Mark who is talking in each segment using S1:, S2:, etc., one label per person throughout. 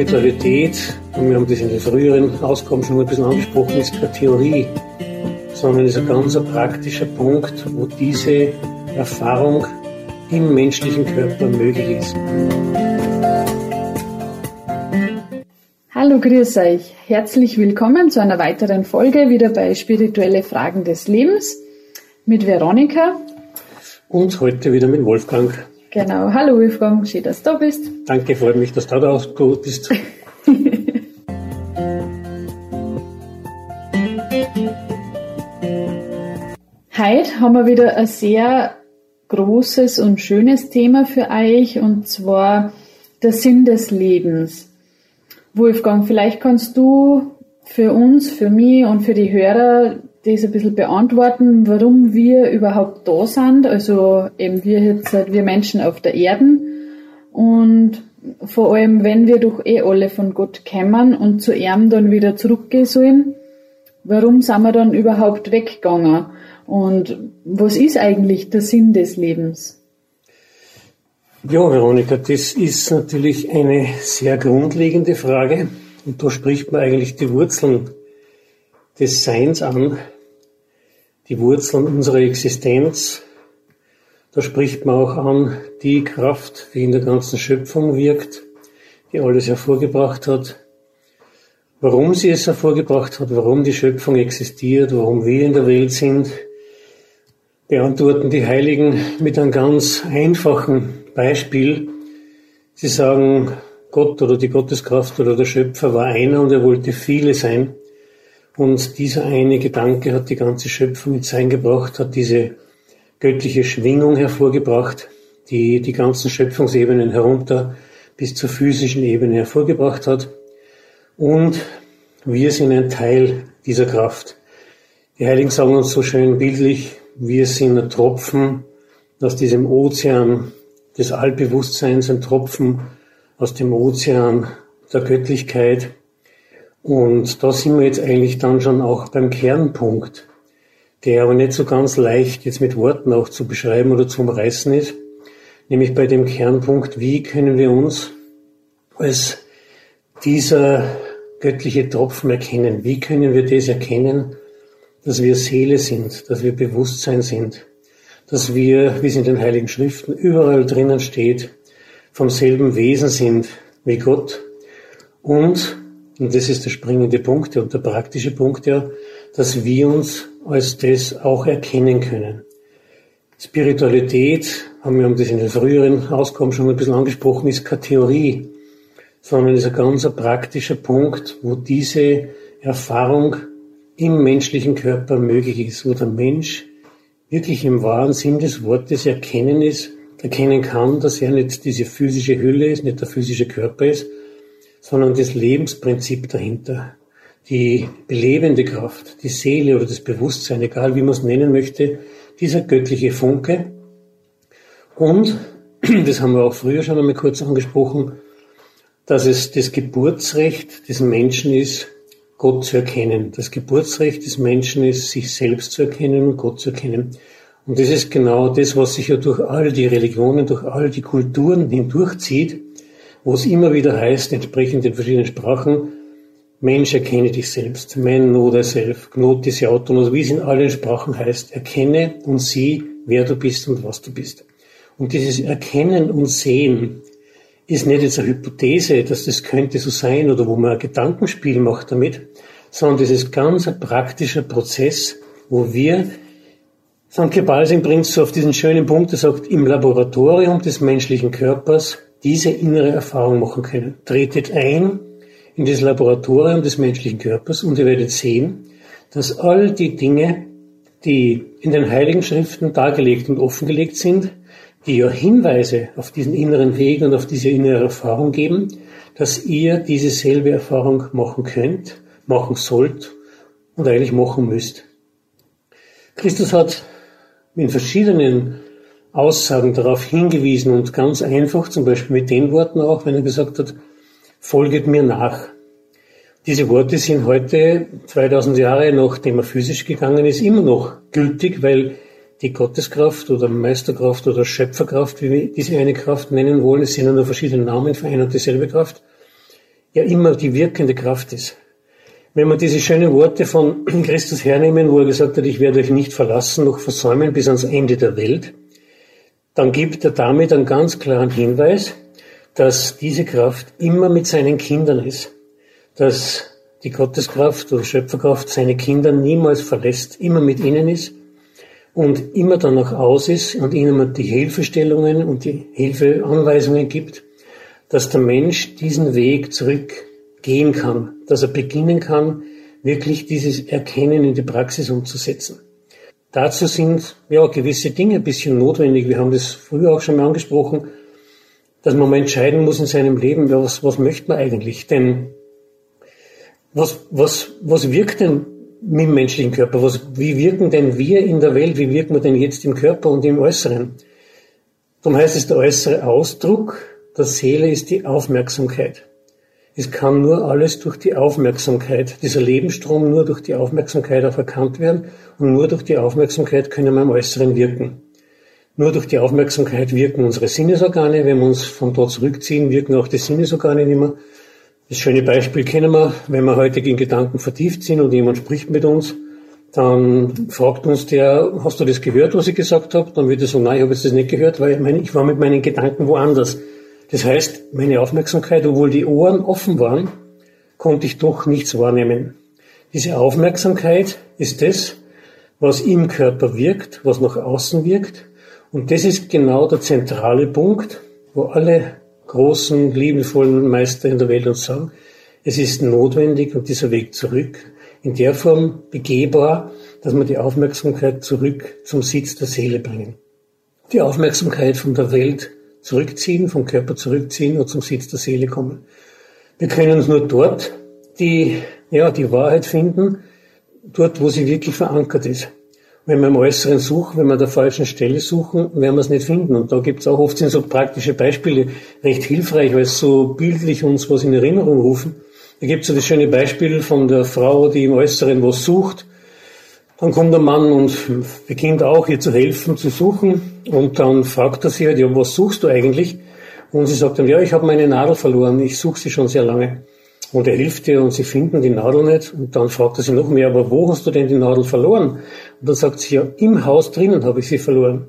S1: Spiritualität, und wir haben das in den früheren Ausgaben schon ein bisschen angesprochen, ist keine Theorie, sondern ist ein ganz praktischer Punkt, wo diese Erfahrung im menschlichen Körper möglich ist.
S2: Hallo, grüß euch. Herzlich willkommen zu einer weiteren Folge wieder bei Spirituelle Fragen des Lebens mit Veronika.
S1: Und heute wieder mit Wolfgang.
S2: Genau. Hallo Wolfgang, schön, dass du da bist.
S1: Danke, freut mich, dass du da gut bist.
S2: Heute haben wir wieder ein sehr großes und schönes Thema für euch und zwar der Sinn des Lebens. Wolfgang, vielleicht kannst du für uns, für mich und für die Hörer das ein bisschen beantworten, warum wir überhaupt da sind. Also eben wir jetzt, wir Menschen auf der Erden und vor allem, wenn wir doch eh alle von Gott kämen und zu ihm dann wieder zurückgehen sollen, warum sind wir dann überhaupt weggegangen? Und was ist eigentlich der Sinn des Lebens?
S1: Ja, Veronika, das ist natürlich eine sehr grundlegende Frage. Und da spricht man eigentlich die Wurzeln des Seins an, die Wurzeln unserer Existenz. Da spricht man auch an die Kraft, die in der ganzen Schöpfung wirkt, die alles hervorgebracht hat. Warum sie es hervorgebracht hat, warum die Schöpfung existiert, warum wir in der Welt sind, beantworten die Heiligen mit einem ganz einfachen Beispiel. Sie sagen, Gott oder die Gotteskraft oder der Schöpfer war einer und er wollte viele sein. Und dieser eine Gedanke hat die ganze Schöpfung ins Sein gebracht, hat diese göttliche Schwingung hervorgebracht, die die ganzen Schöpfungsebenen herunter bis zur physischen Ebene hervorgebracht hat. Und wir sind ein Teil dieser Kraft. Die Heiligen sagen uns so schön bildlich, wir sind ein Tropfen aus diesem Ozean des Allbewusstseins, ein Tropfen aus dem Ozean der Göttlichkeit. Und da sind wir jetzt eigentlich dann schon auch beim Kernpunkt, der aber nicht so ganz leicht jetzt mit Worten auch zu beschreiben oder zu umreißen ist, nämlich bei dem Kernpunkt, wie können wir uns als dieser göttliche Tropfen erkennen? Wie können wir das erkennen, dass wir Seele sind, dass wir Bewusstsein sind, dass wir, wie es in den Heiligen Schriften überall drinnen steht, vom selben Wesen sind wie Gott und und das ist der springende Punkt und der praktische Punkt ja, dass wir uns als das auch erkennen können. Spiritualität, haben wir haben das in den früheren Ausgaben schon ein bisschen angesprochen, ist keine Theorie, sondern ist ein ganz praktischer Punkt, wo diese Erfahrung im menschlichen Körper möglich ist, wo der Mensch wirklich im wahren Sinn des Wortes erkennen ist, erkennen kann, dass er nicht diese physische Hülle ist, nicht der physische Körper ist, sondern das Lebensprinzip dahinter. Die belebende Kraft, die Seele oder das Bewusstsein, egal wie man es nennen möchte, dieser göttliche Funke. Und, das haben wir auch früher schon einmal kurz angesprochen, dass es das Geburtsrecht des Menschen ist, Gott zu erkennen. Das Geburtsrecht des Menschen ist, sich selbst zu erkennen und Gott zu erkennen. Und das ist genau das, was sich ja durch all die Religionen, durch all die Kulturen hindurchzieht, wo es immer wieder heißt, entsprechend in verschiedenen Sprachen, Mensch, erkenne dich selbst, man know thyself, gnotis autonos, wie es in allen Sprachen heißt, erkenne und sieh, wer du bist und was du bist. Und dieses Erkennen und Sehen ist nicht jetzt eine Hypothese, dass das könnte so sein oder wo man ein Gedankenspiel macht damit, sondern das ist ganz ein praktischer Prozess, wo wir St. Gebalsing bringt es so auf diesen schönen Punkt, er sagt, im Laboratorium des menschlichen Körpers diese innere Erfahrung machen können. Tretet ein in das Laboratorium des menschlichen Körpers und ihr werdet sehen, dass all die Dinge, die in den Heiligen Schriften dargelegt und offengelegt sind, die ja Hinweise auf diesen inneren Weg und auf diese innere Erfahrung geben, dass ihr diese selbe Erfahrung machen könnt, machen sollt und eigentlich machen müsst. Christus hat in verschiedenen Aussagen darauf hingewiesen und ganz einfach, zum Beispiel mit den Worten auch, wenn er gesagt hat, folget mir nach. Diese Worte sind heute, 2000 Jahre nachdem er physisch gegangen ist, immer noch gültig, weil die Gotteskraft oder Meisterkraft oder Schöpferkraft, wie wir diese eine Kraft nennen wollen, es sind ja nur verschiedene Namen für eine und dieselbe Kraft, ja immer die wirkende Kraft ist. Wenn wir diese schönen Worte von Christus hernehmen, wo er gesagt hat, ich werde euch nicht verlassen noch versäumen bis ans Ende der Welt, dann gibt er damit einen ganz klaren Hinweis, dass diese Kraft immer mit seinen Kindern ist. Dass die Gotteskraft oder Schöpferkraft seine Kinder niemals verlässt, immer mit ihnen ist und immer danach aus ist und ihnen die Hilfestellungen und die Hilfeanweisungen gibt, dass der Mensch diesen Weg zurückgehen kann, dass er beginnen kann, wirklich dieses Erkennen in die Praxis umzusetzen. Dazu sind ja gewisse Dinge ein bisschen notwendig. Wir haben das früher auch schon mal angesprochen, dass man mal entscheiden muss in seinem Leben, ja, was, was möchte man eigentlich? Denn was, was, was wirkt denn mit dem menschlichen Körper? Was, wie wirken denn wir in der Welt? Wie wirken wir denn jetzt im Körper und im Äußeren? Darum heißt es, der äußere Ausdruck der Seele ist die Aufmerksamkeit. Es kann nur alles durch die Aufmerksamkeit, dieser Lebensstrom nur durch die Aufmerksamkeit auch erkannt werden und nur durch die Aufmerksamkeit können wir im Äußeren wirken. Nur durch die Aufmerksamkeit wirken unsere Sinnesorgane. Wenn wir uns von dort zurückziehen, wirken auch die Sinnesorgane nicht mehr. Das schöne Beispiel kennen wir, wenn wir heute in Gedanken vertieft sind und jemand spricht mit uns, dann fragt uns der, hast du das gehört, was ich gesagt habe? Dann wird er sagen, nein, ich habe jetzt das nicht gehört, weil ich war mit meinen Gedanken woanders. Das heißt, meine Aufmerksamkeit, obwohl die Ohren offen waren, konnte ich doch nichts wahrnehmen. Diese Aufmerksamkeit ist das, was im Körper wirkt, was nach außen wirkt. Und das ist genau der zentrale Punkt, wo alle großen, liebevollen Meister in der Welt uns sagen, es ist notwendig und dieser Weg zurück in der Form begehbar, dass wir die Aufmerksamkeit zurück zum Sitz der Seele bringen. Die Aufmerksamkeit von der Welt zurückziehen, vom Körper zurückziehen und zum Sitz der Seele kommen. Wir können uns nur dort die, ja, die Wahrheit finden, dort, wo sie wirklich verankert ist. Wenn wir im Äußeren suchen, wenn wir an der falschen Stelle suchen, werden wir es nicht finden. Und da gibt es auch oft sind so praktische Beispiele recht hilfreich, weil es so bildlich uns was in Erinnerung rufen. Da gibt es so das schöne Beispiel von der Frau, die im Äußeren was sucht. Dann kommt der Mann und beginnt auch ihr zu helfen, zu suchen. Und dann fragt er sie halt, ja, was suchst du eigentlich? Und sie sagt dann, ja, ich habe meine Nadel verloren, ich suche sie schon sehr lange. Und er hilft ihr und sie finden die Nadel nicht. Und dann fragt er sie noch mehr, aber wo hast du denn die Nadel verloren? Und dann sagt sie, ja, im Haus drinnen habe ich sie verloren.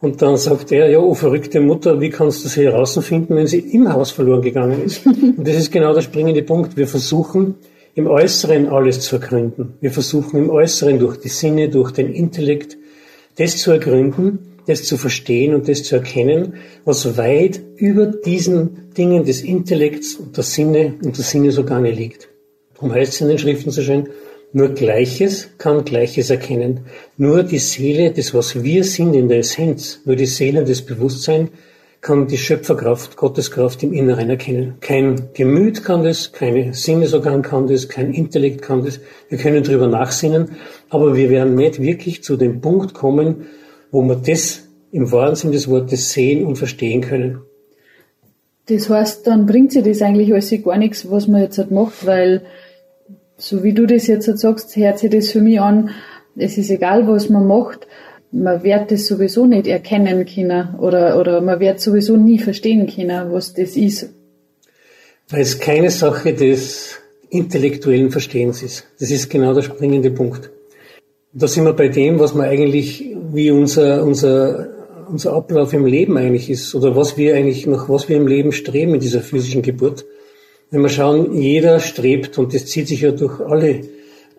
S1: Und dann sagt er, ja, oh verrückte Mutter, wie kannst du sie herausfinden, wenn sie im Haus verloren gegangen ist? Und das ist genau der springende Punkt. Wir versuchen im Äußeren alles zu ergründen. Wir versuchen im Äußeren durch die Sinne, durch den Intellekt, das zu ergründen, das zu verstehen und das zu erkennen, was weit über diesen Dingen des Intellekts und der Sinne und der Sinnesorgane liegt. Darum heißt es in den Schriften so schön, nur Gleiches kann Gleiches erkennen. Nur die Seele, das was wir sind in der Essenz, nur die Seele und das Bewusstsein kann die Schöpferkraft, Gotteskraft im Inneren erkennen. Kein Gemüt kann das, keine Sinnesorgan kann das, kein Intellekt kann das. Wir können drüber nachsinnen, aber wir werden nicht wirklich zu dem Punkt kommen, wo wir das im wahren Sinn des Wortes sehen und verstehen können.
S2: Das heißt, dann bringt sich das eigentlich alles gar nichts, was man jetzt halt macht, weil so wie du das jetzt halt sagst, hört sich das für mich an, es ist egal, was man macht, man wird das sowieso nicht erkennen können oder, oder man wird sowieso nie verstehen können, was das ist.
S1: Weil es keine Sache des intellektuellen Verstehens ist. Das ist genau der springende Punkt. Da sind wir bei dem, was man eigentlich, wie unser, unser, unser Ablauf im Leben eigentlich ist, oder was wir eigentlich, nach was wir im Leben streben in dieser physischen Geburt. Wenn wir schauen, jeder strebt, und das zieht sich ja durch alle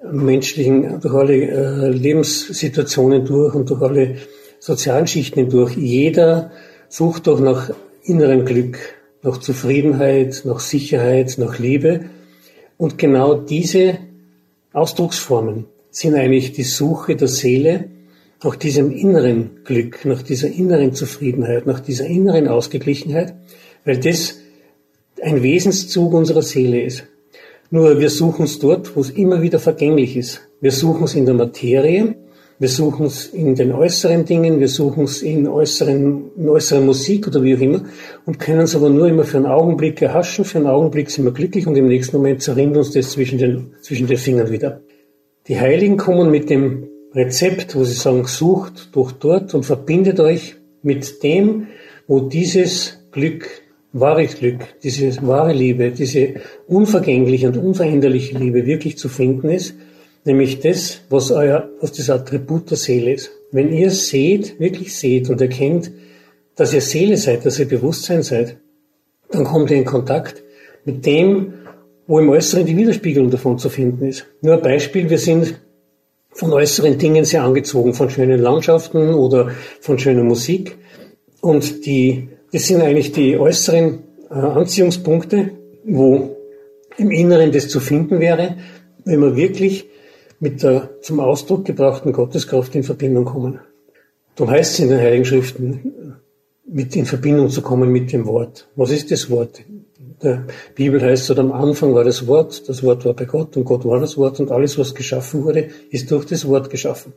S1: menschlichen, durch alle äh, Lebenssituationen durch und durch alle sozialen Schichten hindurch. Jeder sucht doch nach innerem Glück, nach Zufriedenheit, nach Sicherheit, nach Liebe. Und genau diese Ausdrucksformen sind eigentlich die Suche der Seele nach diesem inneren Glück, nach dieser inneren Zufriedenheit, nach dieser inneren Ausgeglichenheit, weil das ein Wesenszug unserer Seele ist. Nur wir suchen es dort, wo es immer wieder vergänglich ist. Wir suchen es in der Materie, wir suchen es in den äußeren Dingen, wir suchen es in äußeren, in äußeren Musik oder wie auch immer und können es aber nur immer für einen Augenblick erhaschen. Für einen Augenblick sind wir glücklich und im nächsten Moment zerrinnt uns das zwischen den, zwischen den Fingern wieder. Die Heiligen kommen mit dem Rezept, wo sie sagen, sucht durch dort und verbindet euch mit dem, wo dieses Glück wahres Glück, diese wahre Liebe, diese unvergängliche und unveränderliche Liebe wirklich zu finden ist, nämlich das, was euer, was das Attribut der Seele ist. Wenn ihr seht, wirklich seht und erkennt, dass ihr Seele seid, dass ihr Bewusstsein seid, dann kommt ihr in Kontakt mit dem, wo im Äußeren die Widerspiegelung davon zu finden ist. Nur ein Beispiel, wir sind von äußeren Dingen sehr angezogen, von schönen Landschaften oder von schöner Musik. Und die, das sind eigentlich die äußeren äh, Anziehungspunkte, wo im Inneren das zu finden wäre, wenn wir wirklich mit der zum Ausdruck gebrachten Gotteskraft in Verbindung kommen. Darum heißt es in den Heiligen Schriften, mit in Verbindung zu kommen mit dem Wort. Was ist das Wort? der Bibel heißt es, am Anfang war das Wort, das Wort war bei Gott und Gott war das Wort und alles, was geschaffen wurde, ist durch das Wort geschaffen.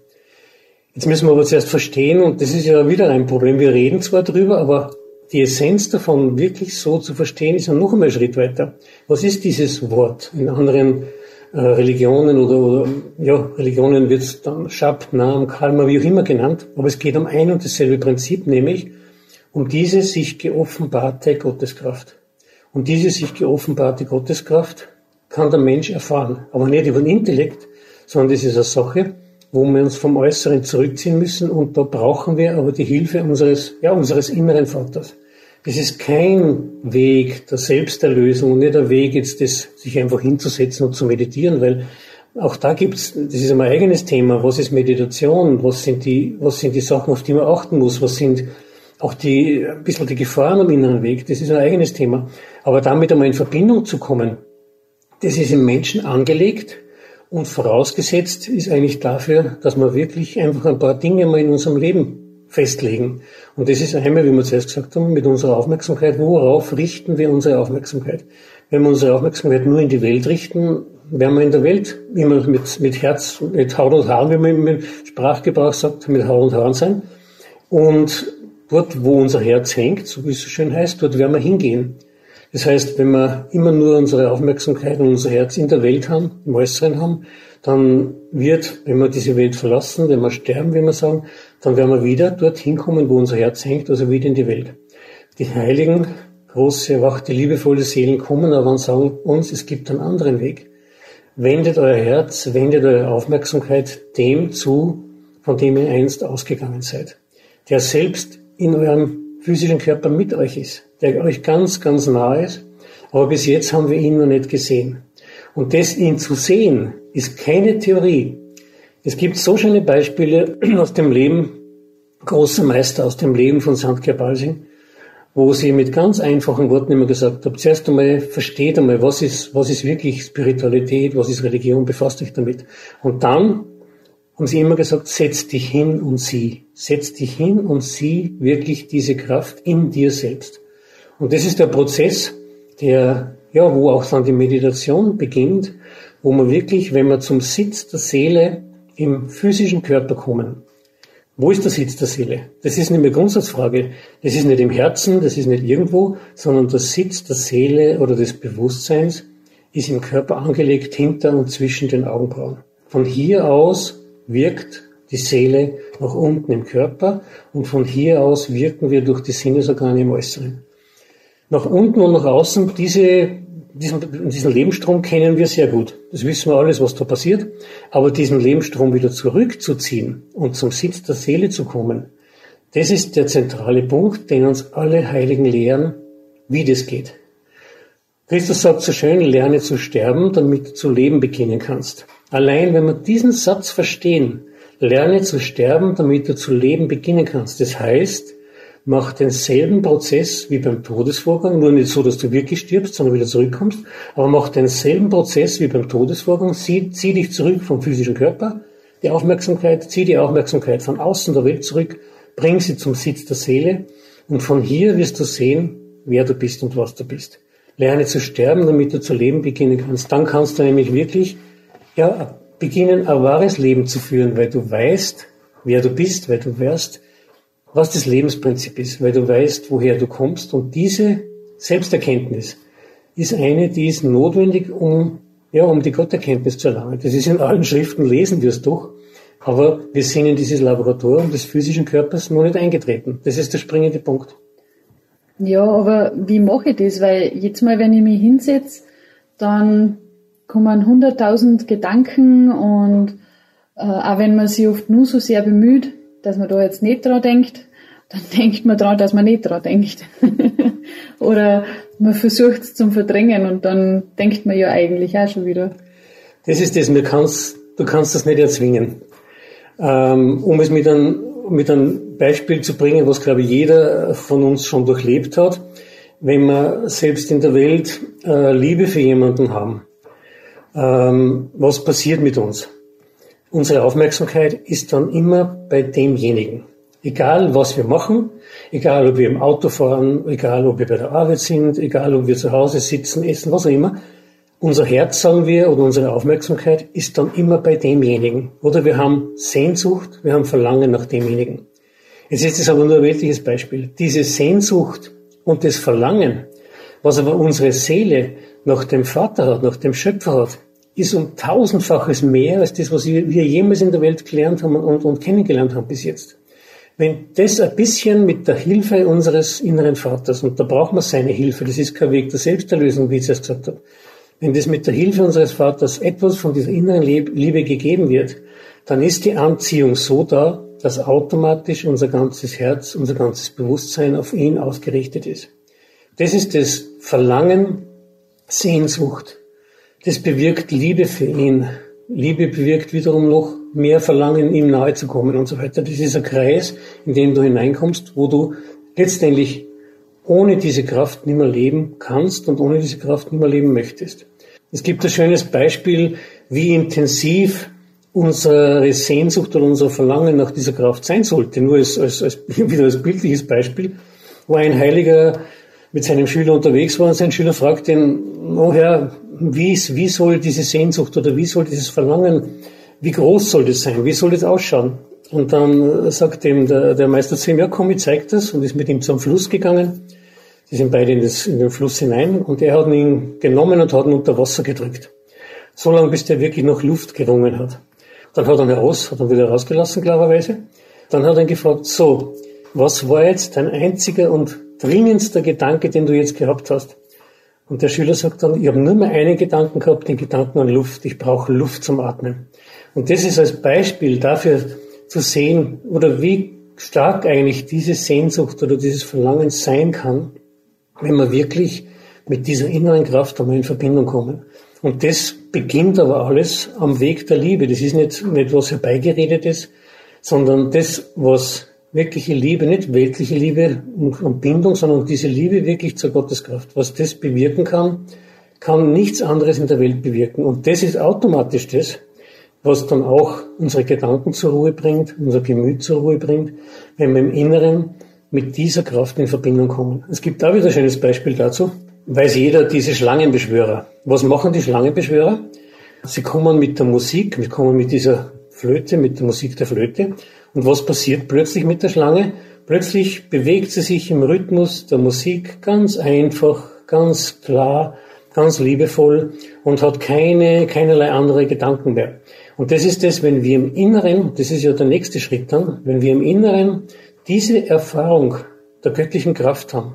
S1: Jetzt müssen wir aber zuerst verstehen, und das ist ja wieder ein Problem, wir reden zwar drüber, aber die Essenz davon wirklich so zu verstehen, ist ja noch einmal ein Schritt weiter. Was ist dieses Wort? In anderen äh, Religionen oder, oder ja, Religionen wird es dann Schabt, Nam, Kalma, wie auch immer genannt, aber es geht um ein und dasselbe Prinzip, nämlich um diese sich geoffenbarte Gotteskraft. Und diese sich geoffenbarte Gotteskraft kann der Mensch erfahren. Aber nicht über den Intellekt, sondern das ist eine Sache, wo wir uns vom Äußeren zurückziehen müssen. Und da brauchen wir aber die Hilfe unseres, ja, unseres inneren Vaters. Das ist kein Weg der Selbsterlösung und nicht der Weg, jetzt das, sich einfach hinzusetzen und zu meditieren, weil auch da gibt's, das ist ein eigenes Thema. Was ist Meditation? Was sind die, was sind die Sachen, auf die man achten muss? Was sind auch die, ein bisschen die Gefahren am inneren Weg, das ist ein eigenes Thema. Aber damit einmal in Verbindung zu kommen, das ist im Menschen angelegt und vorausgesetzt ist eigentlich dafür, dass wir wirklich einfach ein paar Dinge mal in unserem Leben festlegen. Und das ist einmal, wie wir zuerst gesagt haben, mit unserer Aufmerksamkeit. Worauf richten wir unsere Aufmerksamkeit? Wenn wir unsere Aufmerksamkeit nur in die Welt richten, werden wir in der Welt immer mit, mit Herz, mit Haut und Haaren, wie man im Sprachgebrauch sagt, mit Haut und Haaren sein. Und dort, wo unser Herz hängt, so wie es so schön heißt, dort werden wir hingehen. Das heißt, wenn wir immer nur unsere Aufmerksamkeit und unser Herz in der Welt haben, im Äußeren haben, dann wird, wenn wir diese Welt verlassen, wenn wir sterben, wie wir sagen, dann werden wir wieder dorthin kommen, wo unser Herz hängt, also wieder in die Welt. Die heiligen, große, erwachte, liebevolle Seelen kommen aber und sagen uns, es gibt einen anderen Weg. Wendet euer Herz, wendet eure Aufmerksamkeit dem zu, von dem ihr einst ausgegangen seid. Der selbst in eurem physischen Körper mit euch ist, der euch ganz, ganz nahe ist. Aber bis jetzt haben wir ihn noch nicht gesehen. Und das ihn zu sehen, ist keine Theorie. Es gibt so schöne Beispiele aus dem Leben großer Meister, aus dem Leben von St. Gerbalsing, wo sie mit ganz einfachen Worten immer gesagt haben, zuerst einmal versteht einmal, was ist, was ist wirklich Spiritualität, was ist Religion, befasst euch damit. Und dann haben sie immer gesagt, setz dich hin und sieh. Setz dich hin und sieh wirklich diese Kraft in dir selbst. Und das ist der Prozess, der, ja, wo auch dann die Meditation beginnt, wo man wirklich, wenn wir zum Sitz der Seele im physischen Körper kommen, wo ist der Sitz der Seele? Das ist nicht mehr Grundsatzfrage. Das ist nicht im Herzen, das ist nicht irgendwo, sondern der Sitz der Seele oder des Bewusstseins ist im Körper angelegt hinter und zwischen den Augenbrauen. Von hier aus wirkt die Seele nach unten im Körper und von hier aus wirken wir durch die Sinnesorgane im Äußeren. Nach unten und nach außen, diese, diesen, diesen Lebensstrom kennen wir sehr gut. Das wissen wir alles, was da passiert. Aber diesen Lebensstrom wieder zurückzuziehen und zum Sitz der Seele zu kommen, das ist der zentrale Punkt, den uns alle Heiligen lehren, wie das geht. Christus sagt so schön, lerne zu sterben, damit du zu leben beginnen kannst. Allein wenn wir diesen Satz verstehen, lerne zu sterben, damit du zu leben beginnen kannst. Das heißt, mach denselben Prozess wie beim Todesvorgang, nur nicht so, dass du wirklich stirbst, sondern wieder zurückkommst, aber mach denselben Prozess wie beim Todesvorgang, zieh, zieh dich zurück vom physischen Körper, die Aufmerksamkeit, zieh die Aufmerksamkeit von außen der Welt zurück, bring sie zum Sitz der Seele und von hier wirst du sehen, wer du bist und was du bist. Lerne zu sterben, damit du zu leben beginnen kannst. Dann kannst du nämlich wirklich ja, beginnen, ein wahres Leben zu führen, weil du weißt, wer du bist, weil du weißt, was das Lebensprinzip ist, weil du weißt, woher du kommst. Und diese Selbsterkenntnis ist eine, die ist notwendig, um, ja, um die Gotterkenntnis zu erlangen. Das ist in allen Schriften, lesen wir es doch. Aber wir sind in dieses Laboratorium des physischen Körpers noch nicht eingetreten. Das ist der springende Punkt.
S2: Ja, aber wie mache ich das? Weil jetzt mal, wenn ich mich hinsetze, dann kommen hunderttausend Gedanken und äh, auch wenn man sich oft nur so sehr bemüht, dass man da jetzt nicht dran denkt, dann denkt man dran, dass man nicht dran denkt. Oder man versucht es zum Verdrängen und dann denkt man ja eigentlich auch schon wieder.
S1: Das ist das, kannst, du kannst das nicht erzwingen. Ähm, um es mit einem, mit einem Beispiel zu bringen, was glaube ich jeder von uns schon durchlebt hat, wenn wir selbst in der Welt äh, Liebe für jemanden haben, ähm, was passiert mit uns? Unsere Aufmerksamkeit ist dann immer bei demjenigen. Egal, was wir machen, egal, ob wir im Auto fahren, egal, ob wir bei der Arbeit sind, egal, ob wir zu Hause sitzen, essen, was auch immer, unser Herz, sagen wir, oder unsere Aufmerksamkeit ist dann immer bei demjenigen. Oder wir haben Sehnsucht, wir haben Verlangen nach demjenigen. Jetzt ist es aber nur ein weltliches Beispiel. Diese Sehnsucht und das Verlangen, was aber unsere Seele nach dem Vater hat, nach dem Schöpfer hat, ist um tausendfaches mehr als das, was wir jemals in der Welt gelernt haben und, und kennengelernt haben bis jetzt. Wenn das ein bisschen mit der Hilfe unseres inneren Vaters, und da braucht man seine Hilfe, das ist kein Weg der Selbsterlösung, wie ich es gesagt habe, wenn das mit der Hilfe unseres Vaters etwas von dieser inneren Liebe gegeben wird, dann ist die Anziehung so da, dass automatisch unser ganzes Herz, unser ganzes Bewusstsein auf ihn ausgerichtet ist. Das ist das Verlangen, Sehnsucht, das bewirkt Liebe für ihn. Liebe bewirkt wiederum noch mehr Verlangen, ihm nahe zu kommen und so weiter. Das ist ein Kreis, in dem du hineinkommst, wo du letztendlich ohne diese Kraft nicht mehr leben kannst und ohne diese Kraft nicht mehr leben möchtest. Es gibt ein schönes Beispiel, wie intensiv unsere Sehnsucht oder unser Verlangen nach dieser Kraft sein sollte. Nur als, als, als wieder als bildliches Beispiel, wo ein Heiliger mit seinem Schüler unterwegs war und sein Schüler fragt ihn, oh Herr, wie, wie soll diese Sehnsucht oder wie soll dieses Verlangen, wie groß soll das sein, wie soll das ausschauen? Und dann sagt ihm der, der Meister zu ihm, ja komm, ich zeig das und ist mit ihm zum Fluss gegangen. Sie sind beide in, das, in den Fluss hinein und er hat ihn genommen und hat ihn unter Wasser gedrückt. So lange, bis der wirklich noch Luft gerungen hat. Dann hat er ihn heraus, hat ihn wieder rausgelassen, klarerweise. Dann hat er ihn gefragt, so, was war jetzt dein einziger und dringendster Gedanke, den du jetzt gehabt hast? Und der Schüler sagt dann, ich habe nur mehr einen Gedanken gehabt, den Gedanken an Luft. Ich brauche Luft zum Atmen. Und das ist als Beispiel dafür zu sehen, oder wie stark eigentlich diese Sehnsucht oder dieses Verlangen sein kann, wenn wir wirklich mit dieser inneren Kraft einmal in Verbindung kommen. Und das beginnt aber alles am Weg der Liebe. Das ist nicht, nicht was herbeigeredetes, sondern das, was wirkliche Liebe, nicht weltliche Liebe und, Bindung, sondern diese Liebe wirklich zur Gotteskraft. Was das bewirken kann, kann nichts anderes in der Welt bewirken. Und das ist automatisch das, was dann auch unsere Gedanken zur Ruhe bringt, unser Gemüt zur Ruhe bringt, wenn wir im Inneren mit dieser Kraft in Verbindung kommen. Es gibt da wieder ein schönes Beispiel dazu. Weiß jeder diese Schlangenbeschwörer. Was machen die Schlangenbeschwörer? Sie kommen mit der Musik, sie kommen mit dieser Flöte, mit der Musik der Flöte und was passiert plötzlich mit der Schlange? Plötzlich bewegt sie sich im Rhythmus der Musik ganz einfach, ganz klar, ganz liebevoll und hat keine, keinerlei andere Gedanken mehr. Und das ist das, wenn wir im Inneren, das ist ja der nächste Schritt dann, wenn wir im Inneren diese Erfahrung der göttlichen Kraft haben,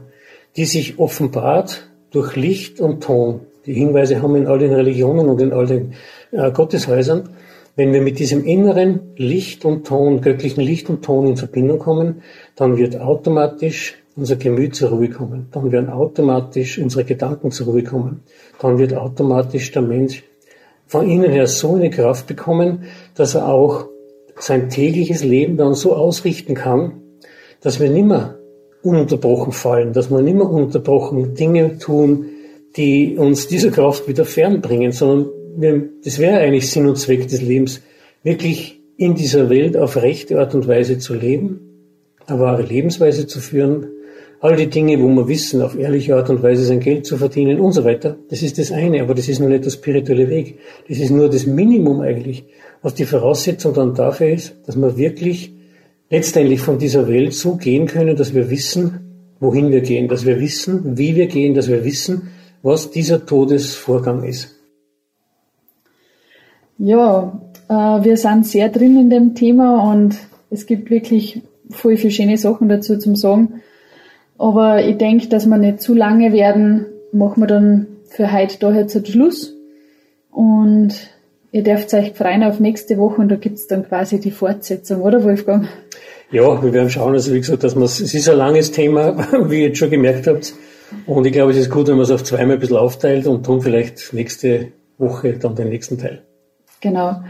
S1: die sich offenbart durch Licht und Ton. Die Hinweise haben wir in all den Religionen und in all den äh, Gotteshäusern. Wenn wir mit diesem inneren Licht und Ton, göttlichen Licht und Ton in Verbindung kommen, dann wird automatisch unser Gemüt zur Ruhe kommen. Dann werden automatisch unsere Gedanken zur Ruhe kommen. Dann wird automatisch der Mensch von innen her so eine Kraft bekommen, dass er auch sein tägliches Leben dann so ausrichten kann, dass wir nimmer ununterbrochen fallen, dass wir nimmer ununterbrochen Dinge tun, die uns dieser Kraft wieder fernbringen, sondern das wäre eigentlich Sinn und Zweck des Lebens, wirklich in dieser Welt auf rechte Art und Weise zu leben, eine wahre Lebensweise zu führen, all die Dinge, wo wir wissen, auf ehrliche Art und Weise sein Geld zu verdienen und so weiter. Das ist das eine, aber das ist noch nicht der spirituelle Weg. Das ist nur das Minimum eigentlich, was die Voraussetzung dann dafür ist, dass wir wirklich letztendlich von dieser Welt so gehen können, dass wir wissen, wohin wir gehen, dass wir wissen, wie wir gehen, dass wir wissen, was dieser Todesvorgang ist.
S2: Ja, äh, wir sind sehr drin in dem Thema und es gibt wirklich voll viele schöne Sachen dazu zum Sagen. Aber ich denke, dass wir nicht zu lange werden, machen wir dann für heute da jetzt einen Schluss. Und ihr dürft euch freuen auf nächste Woche und da gibt's dann quasi die Fortsetzung, oder Wolfgang?
S1: Ja, wir werden schauen, also wie gesagt, dass man es ist ein langes Thema, wie ihr jetzt schon gemerkt habt. Und ich glaube, es ist gut, wenn man es auf zweimal ein bisschen aufteilt und dann vielleicht nächste Woche dann den nächsten Teil.
S2: Genau.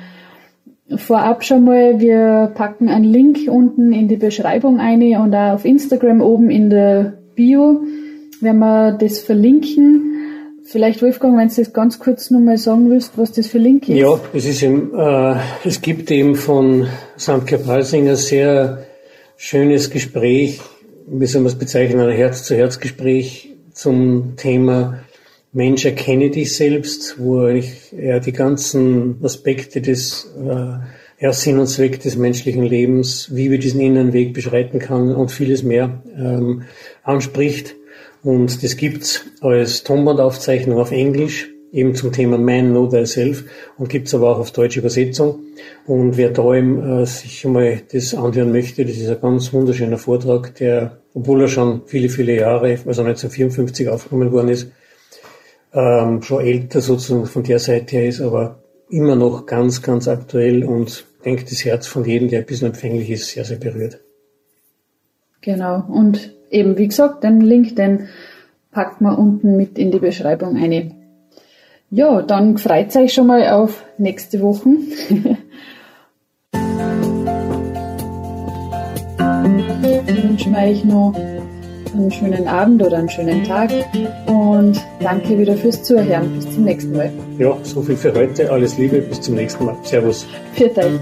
S2: Vorab schon mal, wir packen einen Link unten in die Beschreibung ein und auch auf Instagram oben in der Bio werden wir das verlinken. Vielleicht Wolfgang, wenn du das ganz kurz nochmal sagen willst, was das für Link ist.
S1: Ja, es ist eben, äh, es gibt eben von Sandke Palsinger sehr schönes Gespräch, wie soll man es bezeichnen, ein Herz-zu-Herz-Gespräch zum Thema Mensch, erkenne dich selbst, wo er die ganzen Aspekte des äh, ja, Sinn und Zweck des menschlichen Lebens, wie wir diesen inneren Weg beschreiten kann und vieles mehr ähm, anspricht. Und das gibt's als Tonbandaufzeichnung auf Englisch, eben zum Thema Man Know Thyself und gibt's aber auch auf deutsche Übersetzung. Und wer da eben äh, sich mal das anhören möchte, das ist ein ganz wunderschöner Vortrag, der, obwohl er schon viele, viele Jahre, also 1954 aufgenommen worden ist, ähm, schon älter sozusagen von der Seite her ist, aber immer noch ganz, ganz aktuell und denkt das Herz von jedem, der ein bisschen empfänglich ist, sehr, sehr berührt.
S2: Genau. Und eben, wie gesagt, den Link, den packt man unten mit in die Beschreibung eine. Ja, dann freut euch schon mal auf nächste Woche. ich wünsche euch noch einen schönen Abend oder einen schönen Tag und danke wieder fürs Zuhören. Bis zum nächsten Mal.
S1: Ja, so viel für heute. Alles Liebe. Bis zum nächsten Mal. Servus.
S2: Für euch.